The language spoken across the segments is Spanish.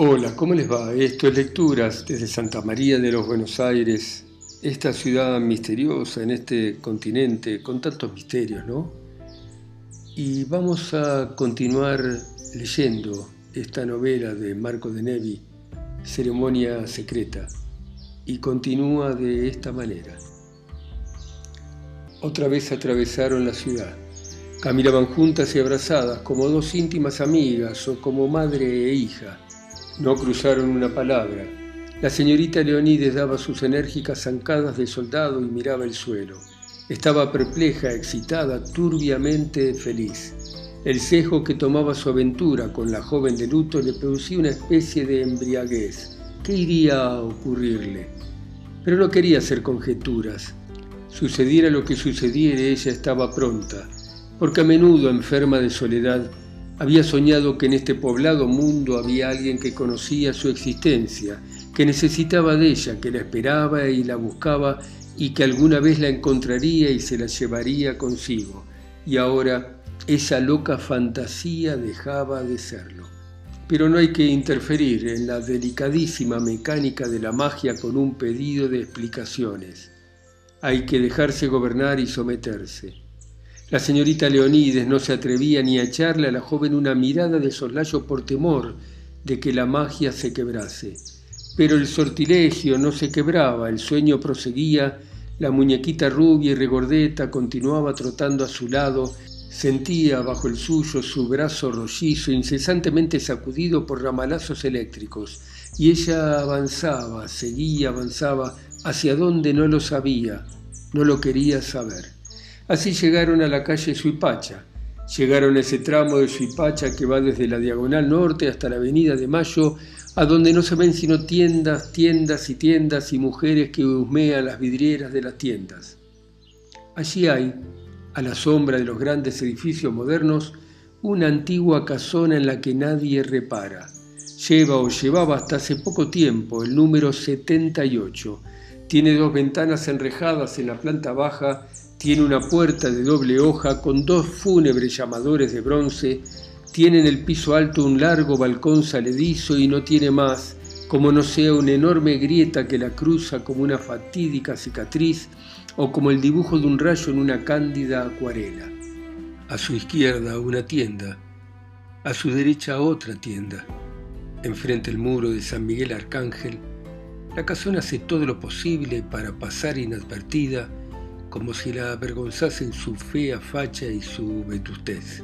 Hola, ¿cómo les va? Esto es Lecturas desde Santa María de los Buenos Aires, esta ciudad misteriosa en este continente con tantos misterios, ¿no? Y vamos a continuar leyendo esta novela de Marco de Nevi, Ceremonia Secreta, y continúa de esta manera. Otra vez atravesaron la ciudad. Caminaban juntas y abrazadas como dos íntimas amigas o como madre e hija. No cruzaron una palabra. La señorita Leonides daba sus enérgicas zancadas de soldado y miraba el suelo. Estaba perpleja, excitada, turbiamente feliz. El cejo que tomaba su aventura con la joven de luto le producía una especie de embriaguez. ¿Qué iría a ocurrirle? Pero no quería hacer conjeturas. Sucediera lo que sucediera, ella estaba pronta, porque a menudo, enferma de soledad, había soñado que en este poblado mundo había alguien que conocía su existencia, que necesitaba de ella, que la esperaba y la buscaba y que alguna vez la encontraría y se la llevaría consigo. Y ahora esa loca fantasía dejaba de serlo. Pero no hay que interferir en la delicadísima mecánica de la magia con un pedido de explicaciones. Hay que dejarse gobernar y someterse. La señorita Leonides no se atrevía ni a echarle a la joven una mirada de soslayo por temor de que la magia se quebrase. Pero el sortilegio no se quebraba, el sueño proseguía, la muñequita rubia y regordeta continuaba trotando a su lado, sentía bajo el suyo su brazo rollizo incesantemente sacudido por ramalazos eléctricos, y ella avanzaba, seguía, avanzaba, hacia donde no lo sabía, no lo quería saber. Así llegaron a la calle Suipacha. Llegaron a ese tramo de Suipacha que va desde la diagonal norte hasta la avenida de Mayo, a donde no se ven sino tiendas, tiendas y tiendas y mujeres que husmean las vidrieras de las tiendas. Allí hay, a la sombra de los grandes edificios modernos, una antigua casona en la que nadie repara. Lleva o llevaba hasta hace poco tiempo el número 78, tiene dos ventanas enrejadas en la planta baja, tiene una puerta de doble hoja con dos fúnebres llamadores de bronce, tiene en el piso alto un largo balcón saledizo y no tiene más, como no sea una enorme grieta que la cruza como una fatídica cicatriz o como el dibujo de un rayo en una cándida acuarela. A su izquierda una tienda, a su derecha otra tienda, enfrente el muro de San Miguel Arcángel, la casona hace todo lo posible para pasar inadvertida, como si la avergonzasen su fea facha y su vetustez.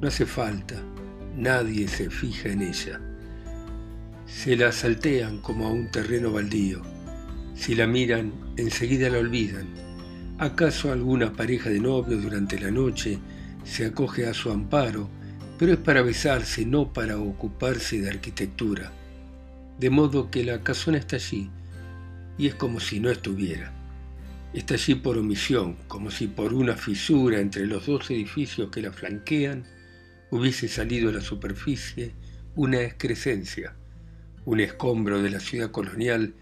No hace falta, nadie se fija en ella. Se la saltean como a un terreno baldío. Si la miran, enseguida la olvidan. ¿Acaso alguna pareja de novios durante la noche se acoge a su amparo, pero es para besarse, no para ocuparse de arquitectura? de modo que la casona está allí y es como si no estuviera. Está allí por omisión, como si por una fisura entre los dos edificios que la flanquean hubiese salido a la superficie una excrescencia, un escombro de la ciudad colonial,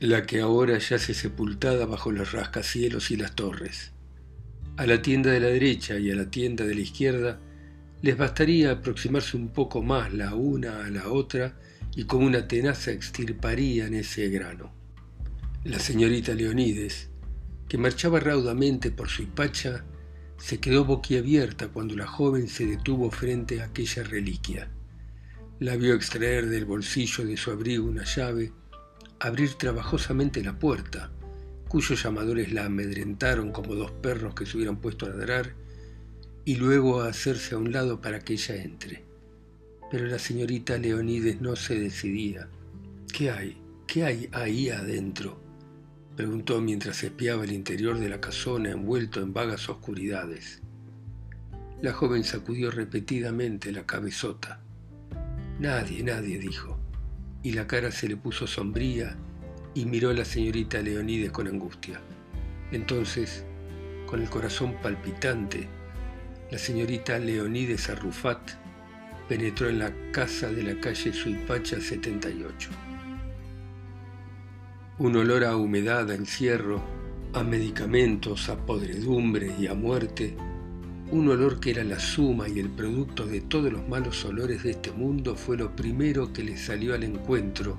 la que ahora yace sepultada bajo los rascacielos y las torres. A la tienda de la derecha y a la tienda de la izquierda les bastaría aproximarse un poco más la una a la otra y como una tenaza extirparían ese grano. La señorita Leonides, que marchaba raudamente por su hipacha, se quedó boquiabierta cuando la joven se detuvo frente a aquella reliquia. La vio extraer del bolsillo de su abrigo una llave, abrir trabajosamente la puerta, cuyos llamadores la amedrentaron como dos perros que se hubieran puesto a ladrar, y luego a hacerse a un lado para que ella entre pero la señorita Leonides no se decidía. ¿Qué hay? ¿Qué hay ahí adentro? Preguntó mientras espiaba el interior de la casona envuelto en vagas oscuridades. La joven sacudió repetidamente la cabezota. Nadie, nadie, dijo, y la cara se le puso sombría y miró a la señorita Leonides con angustia. Entonces, con el corazón palpitante, la señorita Leonides Arrufat penetró en la casa de la calle Suipacha 78. Un olor a humedad, a encierro, a medicamentos, a podredumbre y a muerte un olor que era la suma y el producto de todos los malos olores de este mundo fue lo primero que le salió al encuentro,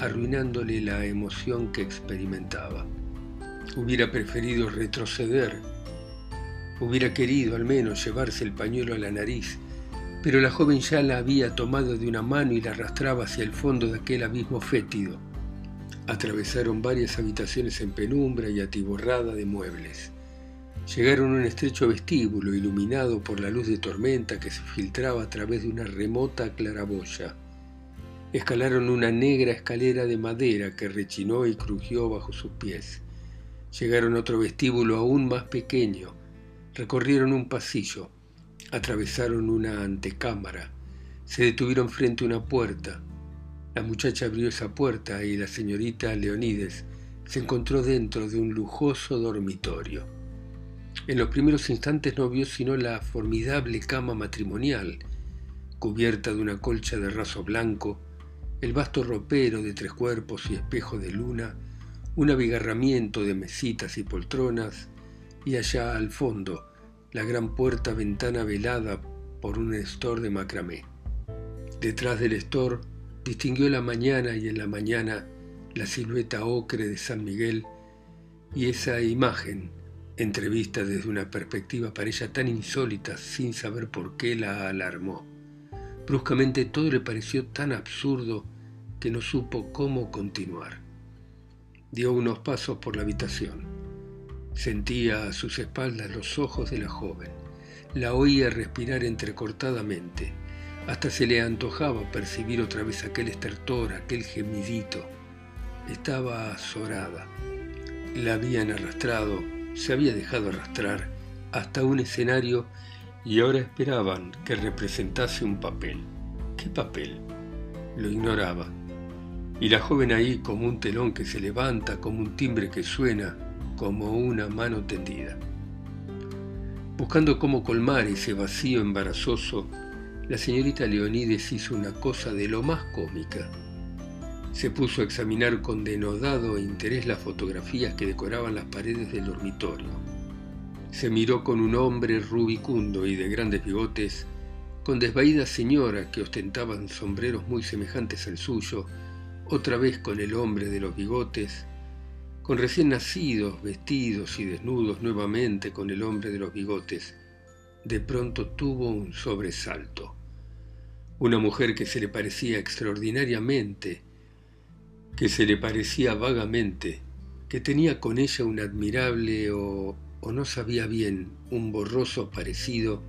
arruinándole la emoción que experimentaba. Hubiera preferido retroceder, hubiera querido al menos llevarse el pañuelo a la nariz, pero la joven ya la había tomado de una mano y la arrastraba hacia el fondo de aquel abismo fétido. Atravesaron varias habitaciones en penumbra y atiborrada de muebles. Llegaron a un estrecho vestíbulo iluminado por la luz de tormenta que se filtraba a través de una remota claraboya. Escalaron una negra escalera de madera que rechinó y crujió bajo sus pies. Llegaron a otro vestíbulo aún más pequeño. Recorrieron un pasillo. Atravesaron una antecámara. Se detuvieron frente a una puerta. La muchacha abrió esa puerta y la señorita Leonides se encontró dentro de un lujoso dormitorio. En los primeros instantes no vio sino la formidable cama matrimonial, cubierta de una colcha de raso blanco, el vasto ropero de tres cuerpos y espejo de luna, un abigarramiento de mesitas y poltronas, y allá al fondo la gran puerta ventana velada por un estor de macramé. Detrás del estor distinguió la mañana y en la mañana la silueta ocre de San Miguel y esa imagen entrevista desde una perspectiva para ella tan insólita sin saber por qué la alarmó. Bruscamente todo le pareció tan absurdo que no supo cómo continuar. Dio unos pasos por la habitación. Sentía a sus espaldas los ojos de la joven. La oía respirar entrecortadamente. Hasta se le antojaba percibir otra vez aquel estertor, aquel gemidito. Estaba azorada. La habían arrastrado se había dejado arrastrar hasta un escenario y ahora esperaban que representase un papel. ¿Qué papel? Lo ignoraba. Y la joven ahí como un telón que se levanta, como un timbre que suena, como una mano tendida. Buscando cómo colmar ese vacío embarazoso, la señorita Leonides hizo una cosa de lo más cómica se puso a examinar con denodado interés las fotografías que decoraban las paredes del dormitorio. Se miró con un hombre rubicundo y de grandes bigotes, con desvaídas señoras que ostentaban sombreros muy semejantes al suyo, otra vez con el hombre de los bigotes, con recién nacidos, vestidos y desnudos nuevamente con el hombre de los bigotes. De pronto tuvo un sobresalto. Una mujer que se le parecía extraordinariamente que se le parecía vagamente, que tenía con ella un admirable o, o no sabía bien, un borroso parecido,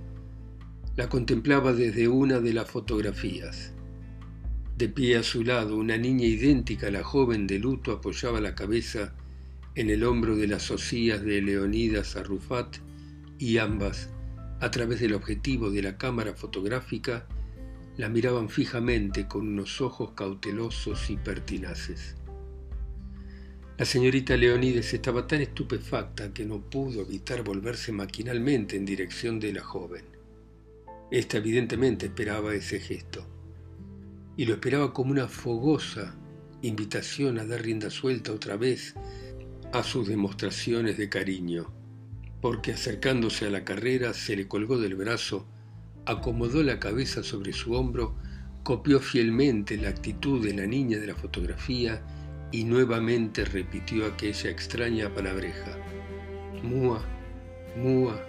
la contemplaba desde una de las fotografías. De pie a su lado, una niña idéntica a la joven de luto apoyaba la cabeza en el hombro de las socias de Leonidas Arrufat y ambas, a través del objetivo de la cámara fotográfica, la miraban fijamente con unos ojos cautelosos y pertinaces. La señorita Leonides estaba tan estupefacta que no pudo evitar volverse maquinalmente en dirección de la joven. Esta evidentemente esperaba ese gesto, y lo esperaba como una fogosa invitación a dar rienda suelta otra vez a sus demostraciones de cariño, porque acercándose a la carrera se le colgó del brazo acomodó la cabeza sobre su hombro, copió fielmente la actitud de la niña de la fotografía y nuevamente repitió aquella extraña palabreja. Mua, mua,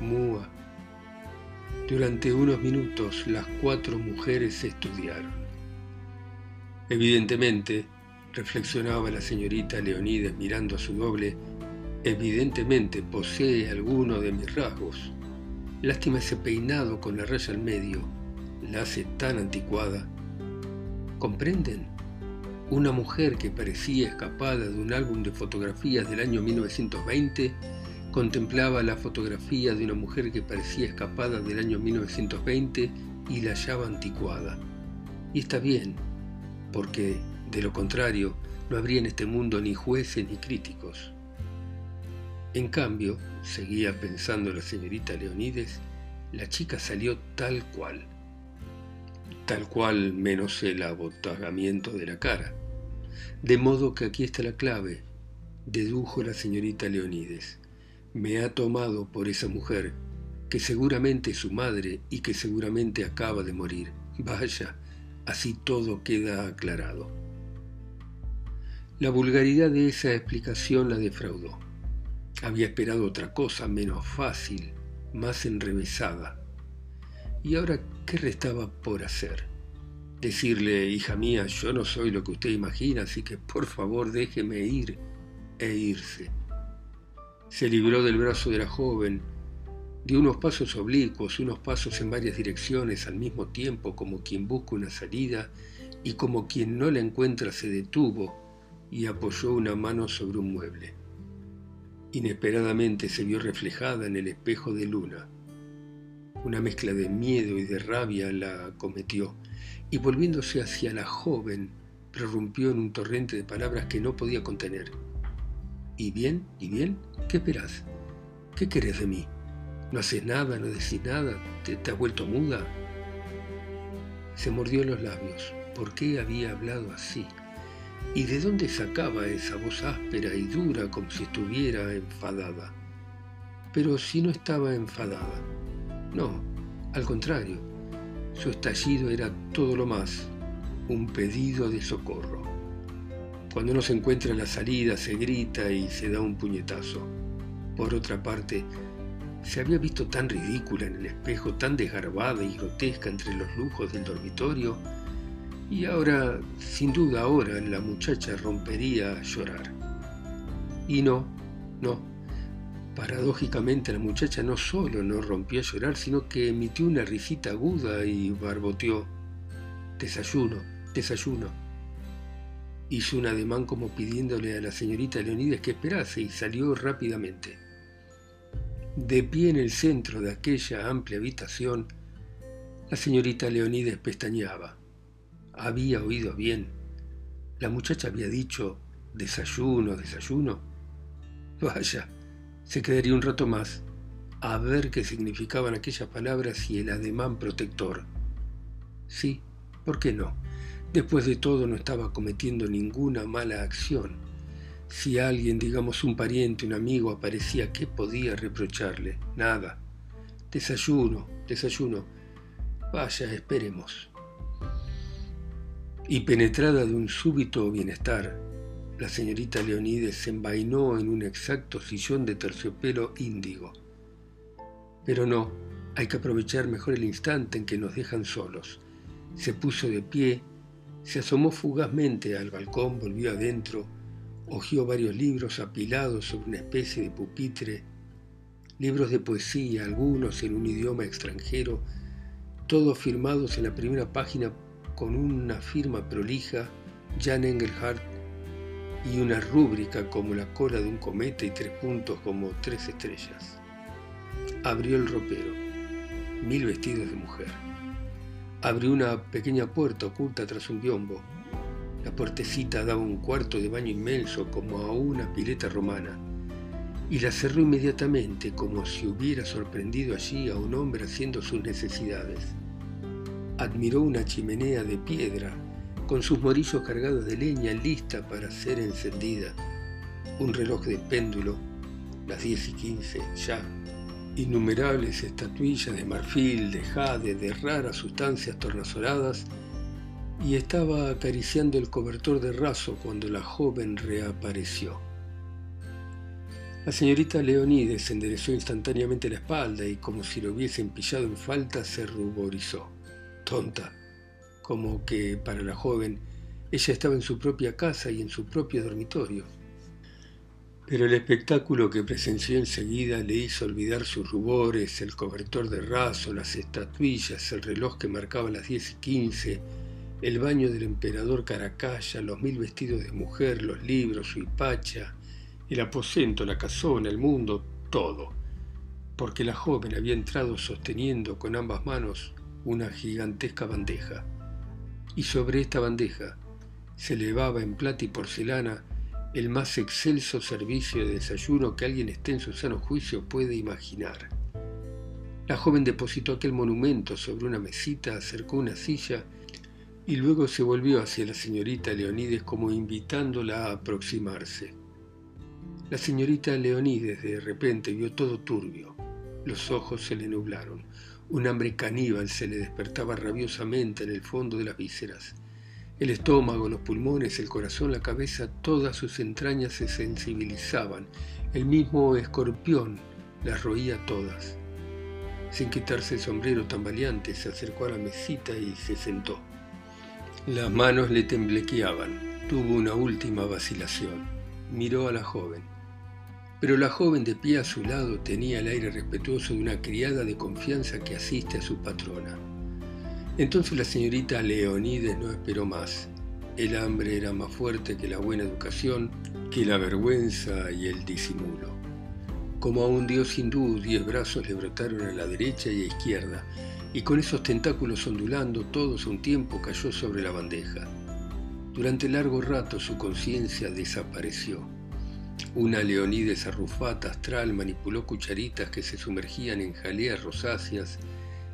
mua. Durante unos minutos las cuatro mujeres se estudiaron. Evidentemente, reflexionaba la señorita Leonides mirando a su doble, evidentemente posee alguno de mis rasgos. Lástima ese peinado con la raya al medio, la hace tan anticuada. ¿Comprenden? Una mujer que parecía escapada de un álbum de fotografías del año 1920 contemplaba la fotografía de una mujer que parecía escapada del año 1920 y la hallaba anticuada. Y está bien, porque de lo contrario no habría en este mundo ni jueces ni críticos. En cambio, seguía pensando la señorita Leonides, la chica salió tal cual. Tal cual menos el abotagamiento de la cara. De modo que aquí está la clave, dedujo la señorita Leonides. Me ha tomado por esa mujer que seguramente es su madre y que seguramente acaba de morir. Vaya, así todo queda aclarado. La vulgaridad de esa explicación la defraudó. Había esperado otra cosa menos fácil, más enrevesada. ¿Y ahora qué restaba por hacer? Decirle, hija mía, yo no soy lo que usted imagina, así que por favor déjeme ir e irse. Se libró del brazo de la joven, dio unos pasos oblicuos, unos pasos en varias direcciones al mismo tiempo, como quien busca una salida, y como quien no la encuentra se detuvo y apoyó una mano sobre un mueble. Inesperadamente se vio reflejada en el espejo de luna. Una mezcla de miedo y de rabia la acometió, y volviéndose hacia la joven, prorrumpió en un torrente de palabras que no podía contener. ¿Y bien? ¿Y bien? ¿Qué esperás? ¿Qué querés de mí? ¿No haces nada? ¿No decís nada? ¿Te, has vuelto muda? Se mordió los labios. ¿Por qué había hablado así? ¿Y de dónde sacaba esa voz áspera y dura como si estuviera enfadada? Pero si no estaba enfadada. No, al contrario. Su estallido era todo lo más, un pedido de socorro. Cuando no se encuentra en la salida se grita y se da un puñetazo. Por otra parte, se había visto tan ridícula en el espejo, tan desgarbada y grotesca entre los lujos del dormitorio, y ahora, sin duda ahora, la muchacha rompería a llorar. Y no, no. Paradójicamente la muchacha no solo no rompió a llorar, sino que emitió una risita aguda y barboteó. Desayuno, desayuno hizo un ademán como pidiéndole a la señorita Leonides que esperase y salió rápidamente. De pie en el centro de aquella amplia habitación, la señorita Leonides pestañeaba. Había oído bien. La muchacha había dicho desayuno, desayuno. Vaya, se quedaría un rato más a ver qué significaban aquellas palabras y el ademán protector. Sí, ¿por qué no? Después de todo no estaba cometiendo ninguna mala acción. Si alguien, digamos un pariente, un amigo, aparecía, ¿qué podía reprocharle? Nada. Desayuno, desayuno. Vaya, esperemos. Y penetrada de un súbito bienestar, la señorita Leonides se envainó en un exacto sillón de terciopelo índigo. Pero no, hay que aprovechar mejor el instante en que nos dejan solos. Se puso de pie se asomó fugazmente al balcón, volvió adentro, hojeó varios libros apilados sobre una especie de pupitre, libros de poesía, algunos en un idioma extranjero, todos firmados en la primera página con una firma prolija, Jan Engelhardt, y una rúbrica como la cola de un cometa y tres puntos como tres estrellas. Abrió el ropero, mil vestidos de mujer. Abrió una pequeña puerta oculta tras un biombo. La puertecita daba un cuarto de baño inmenso como a una pileta romana, y la cerró inmediatamente como si hubiera sorprendido allí a un hombre haciendo sus necesidades. Admiró una chimenea de piedra con sus morillos cargados de leña lista para ser encendida, un reloj de péndulo, las diez y quince ya innumerables estatuillas de marfil, de jade, de raras sustancias tornasoladas, y estaba acariciando el cobertor de raso cuando la joven reapareció. La señorita Leonides enderezó instantáneamente la espalda y como si lo hubiesen pillado en falta se ruborizó. Tonta, como que para la joven ella estaba en su propia casa y en su propio dormitorio. Pero el espectáculo que presenció enseguida le hizo olvidar sus rubores, el cobertor de raso, las estatuillas, el reloj que marcaba las diez y quince, el baño del emperador Caracalla, los mil vestidos de mujer, los libros, su hipacha, el aposento, la casona, el mundo, todo, porque la joven había entrado sosteniendo con ambas manos una gigantesca bandeja, y sobre esta bandeja se elevaba en plata y porcelana el más excelso servicio de desayuno que alguien esté en su sano juicio puede imaginar. La joven depositó aquel monumento sobre una mesita, acercó una silla y luego se volvió hacia la señorita Leonides como invitándola a aproximarse. La señorita Leonides de repente vio todo turbio. Los ojos se le nublaron. Un hambre caníbal se le despertaba rabiosamente en el fondo de las vísceras. El estómago, los pulmones, el corazón, la cabeza, todas sus entrañas se sensibilizaban. El mismo escorpión las roía todas. Sin quitarse el sombrero tambaleante, se acercó a la mesita y se sentó. Las manos le temblequeaban. Tuvo una última vacilación. Miró a la joven. Pero la joven de pie a su lado tenía el aire respetuoso de una criada de confianza que asiste a su patrona. Entonces la señorita Leonides no esperó más. El hambre era más fuerte que la buena educación, que la vergüenza y el disimulo. Como a un dios hindú, diez brazos le brotaron a la derecha y a izquierda, y con esos tentáculos ondulando todos un tiempo cayó sobre la bandeja. Durante largo rato su conciencia desapareció. Una Leonides arrufata astral manipuló cucharitas que se sumergían en jaleas rosáceas,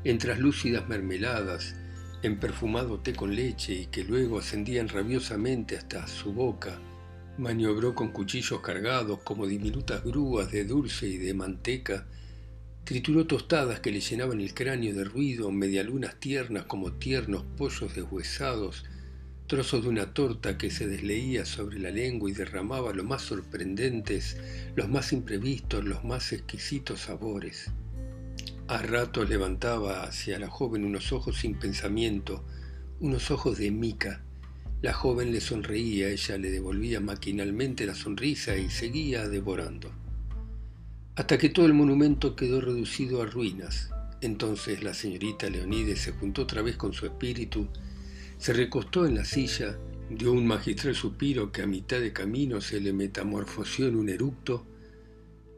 en traslúcidas mermeladas, en perfumado té con leche y que luego ascendían rabiosamente hasta su boca. Maniobró con cuchillos cargados como diminutas grúas de dulce y de manteca Trituró tostadas que le llenaban el cráneo de ruido, medialunas tiernas como tiernos pollos deshuesados, trozos de una torta que se desleía sobre la lengua y derramaba los más sorprendentes, los más imprevistos, los más exquisitos sabores. A ratos levantaba hacia la joven unos ojos sin pensamiento, unos ojos de mica. La joven le sonreía, ella le devolvía maquinalmente la sonrisa y seguía devorando hasta que todo el monumento quedó reducido a ruinas. Entonces la señorita Leonides se juntó otra vez con su espíritu, se recostó en la silla, dio un magistral suspiro que a mitad de camino se le metamorfoseó en un eructo,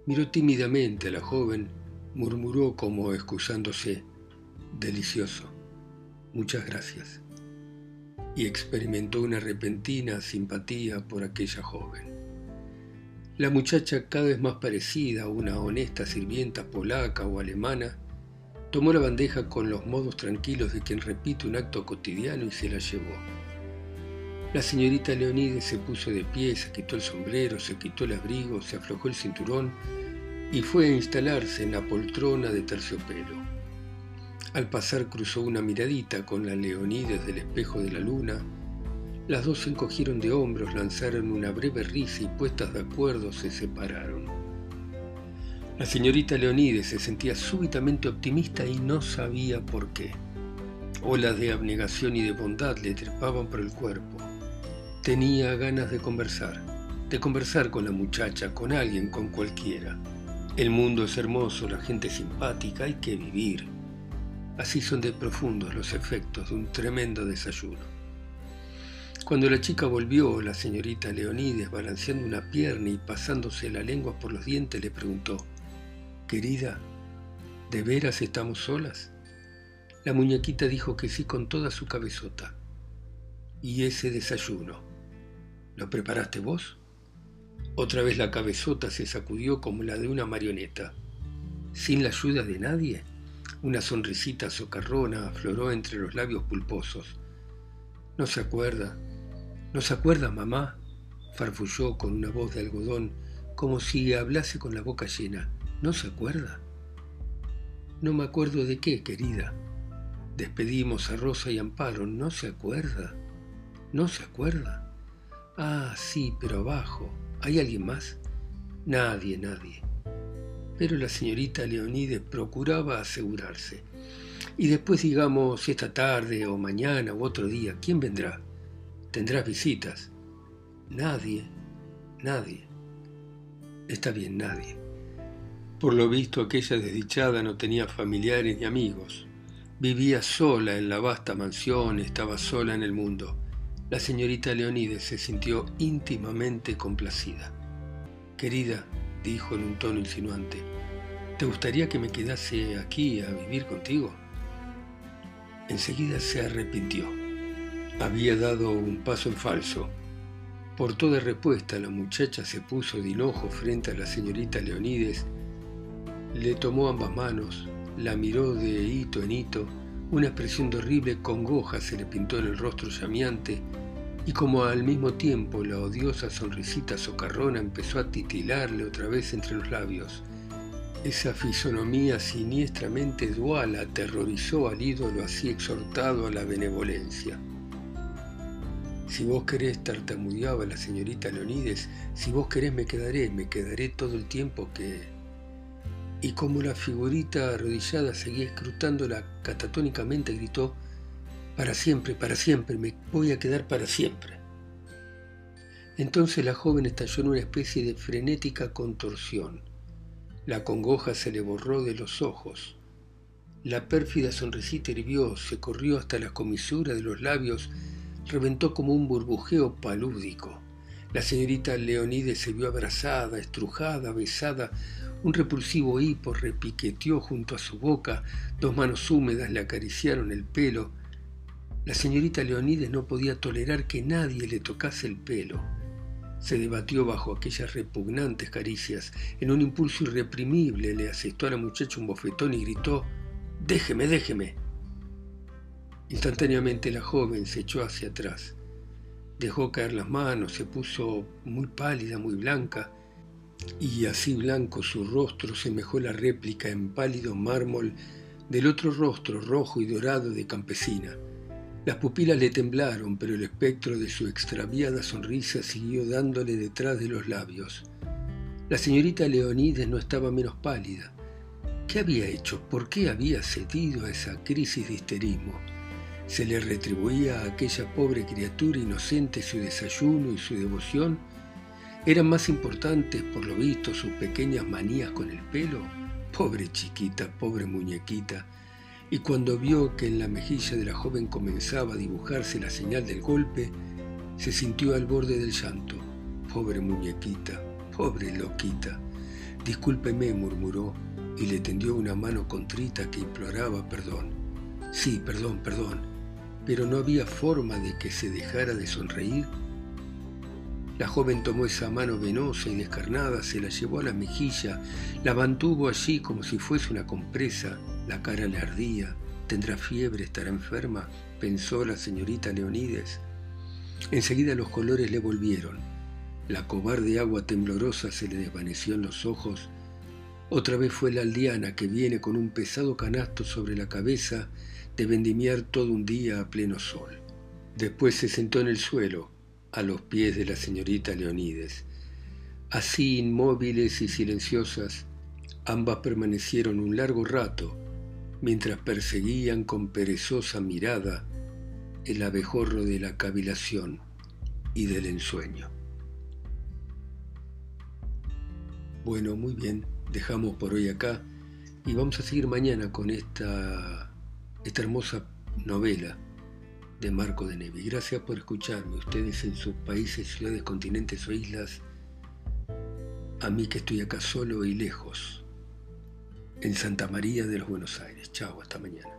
miró tímidamente a la joven, murmuró como excusándose, delicioso, muchas gracias, y experimentó una repentina simpatía por aquella joven. La muchacha, cada vez más parecida a una honesta sirvienta polaca o alemana, tomó la bandeja con los modos tranquilos de quien repite un acto cotidiano y se la llevó. La señorita Leonides se puso de pie, se quitó el sombrero, se quitó el abrigo, se aflojó el cinturón y fue a instalarse en la poltrona de terciopelo. Al pasar cruzó una miradita con la Leonides del espejo de la luna, las dos se encogieron de hombros, lanzaron una breve risa y puestas de acuerdo se separaron. La señorita Leonides se sentía súbitamente optimista y no sabía por qué. Olas de abnegación y de bondad le trepaban por el cuerpo. Tenía ganas de conversar, de conversar con la muchacha, con alguien, con cualquiera. El mundo es hermoso, la gente es simpática, hay que vivir. Así son de profundos los efectos de un tremendo desayuno. Cuando la chica volvió, la señorita Leonides, balanceando una pierna y pasándose la lengua por los dientes, le preguntó, Querida, ¿de veras estamos solas? La muñequita dijo que sí con toda su cabezota. ¿Y ese desayuno? ¿Lo preparaste vos? Otra vez la cabezota se sacudió como la de una marioneta. ¿Sin la ayuda de nadie? Una sonrisita socarrona afloró entre los labios pulposos. No se acuerda, ¿No se acuerda, mamá? farfulló con una voz de algodón, como si hablase con la boca llena. ¿No se acuerda? No me acuerdo de qué, querida. Despedimos a Rosa y Amparo. ¿No se acuerda? ¿No se acuerda? Ah, sí, pero abajo. ¿Hay alguien más? Nadie, nadie. Pero la señorita Leonide procuraba asegurarse. Y después digamos esta tarde o mañana o otro día, ¿quién vendrá? Tendrás visitas. Nadie, nadie. Está bien, nadie. Por lo visto aquella desdichada no tenía familiares ni amigos. Vivía sola en la vasta mansión, estaba sola en el mundo. La señorita Leonides se sintió íntimamente complacida. Querida, dijo en un tono insinuante, ¿te gustaría que me quedase aquí a vivir contigo? Enseguida se arrepintió. Había dado un paso en falso. Por toda respuesta la muchacha se puso de hinojo frente a la señorita Leonides, le tomó ambas manos, la miró de hito en hito, una expresión de horrible congoja se le pintó en el rostro llameante, y como al mismo tiempo la odiosa sonrisita socarrona empezó a titilarle otra vez entre los labios. Esa fisonomía siniestramente dual aterrorizó al ídolo así exhortado a la benevolencia. Si vos querés, tartamudeaba la señorita Leonides, si vos querés me quedaré, me quedaré todo el tiempo que... Y como la figurita arrodillada seguía escrutándola catatónicamente, gritó, para siempre, para siempre, me voy a quedar para siempre. Entonces la joven estalló en una especie de frenética contorsión. La congoja se le borró de los ojos. La pérfida sonrisita hirvió, se corrió hasta la comisura de los labios reventó como un burbujeo palúdico. La señorita Leonide se vio abrazada, estrujada, besada. Un repulsivo hipo repiqueteó junto a su boca, dos manos húmedas le acariciaron el pelo. La señorita Leonides no podía tolerar que nadie le tocase el pelo. Se debatió bajo aquellas repugnantes caricias. En un impulso irreprimible le asestó a la muchacha un bofetón y gritó Déjeme, déjeme. Instantáneamente la joven se echó hacia atrás. Dejó caer las manos, se puso muy pálida, muy blanca, y así blanco su rostro semejó la réplica en pálido mármol del otro rostro rojo y dorado de campesina. Las pupilas le temblaron, pero el espectro de su extraviada sonrisa siguió dándole detrás de los labios. La señorita Leonides no estaba menos pálida. ¿Qué había hecho? ¿Por qué había cedido a esa crisis de histerismo? se le retribuía a aquella pobre criatura inocente su desayuno y su devoción, eran más importantes, por lo visto, sus pequeñas manías con el pelo. Pobre chiquita, pobre muñequita. Y cuando vio que en la mejilla de la joven comenzaba a dibujarse la señal del golpe, se sintió al borde del llanto. Pobre muñequita, pobre loquita. Discúlpeme, murmuró, y le tendió una mano contrita que imploraba perdón. Sí, perdón, perdón pero no había forma de que se dejara de sonreír. La joven tomó esa mano venosa y descarnada, se la llevó a la mejilla, la mantuvo allí como si fuese una compresa, la cara le ardía, tendrá fiebre, estará enferma, pensó la señorita Leonides. Enseguida los colores le volvieron, la cobarde agua temblorosa se le desvaneció en los ojos, otra vez fue la aldeana que viene con un pesado canasto sobre la cabeza de vendimiar todo un día a pleno sol. Después se sentó en el suelo, a los pies de la señorita Leonides. Así inmóviles y silenciosas, ambas permanecieron un largo rato, mientras perseguían con perezosa mirada el abejorro de la cavilación y del ensueño. Bueno, muy bien, dejamos por hoy acá y vamos a seguir mañana con esta esta hermosa novela de Marco de Nevi. Gracias por escucharme, ustedes en sus países, ciudades, continentes o islas, a mí que estoy acá solo y lejos, en Santa María de los Buenos Aires. Chao, hasta mañana.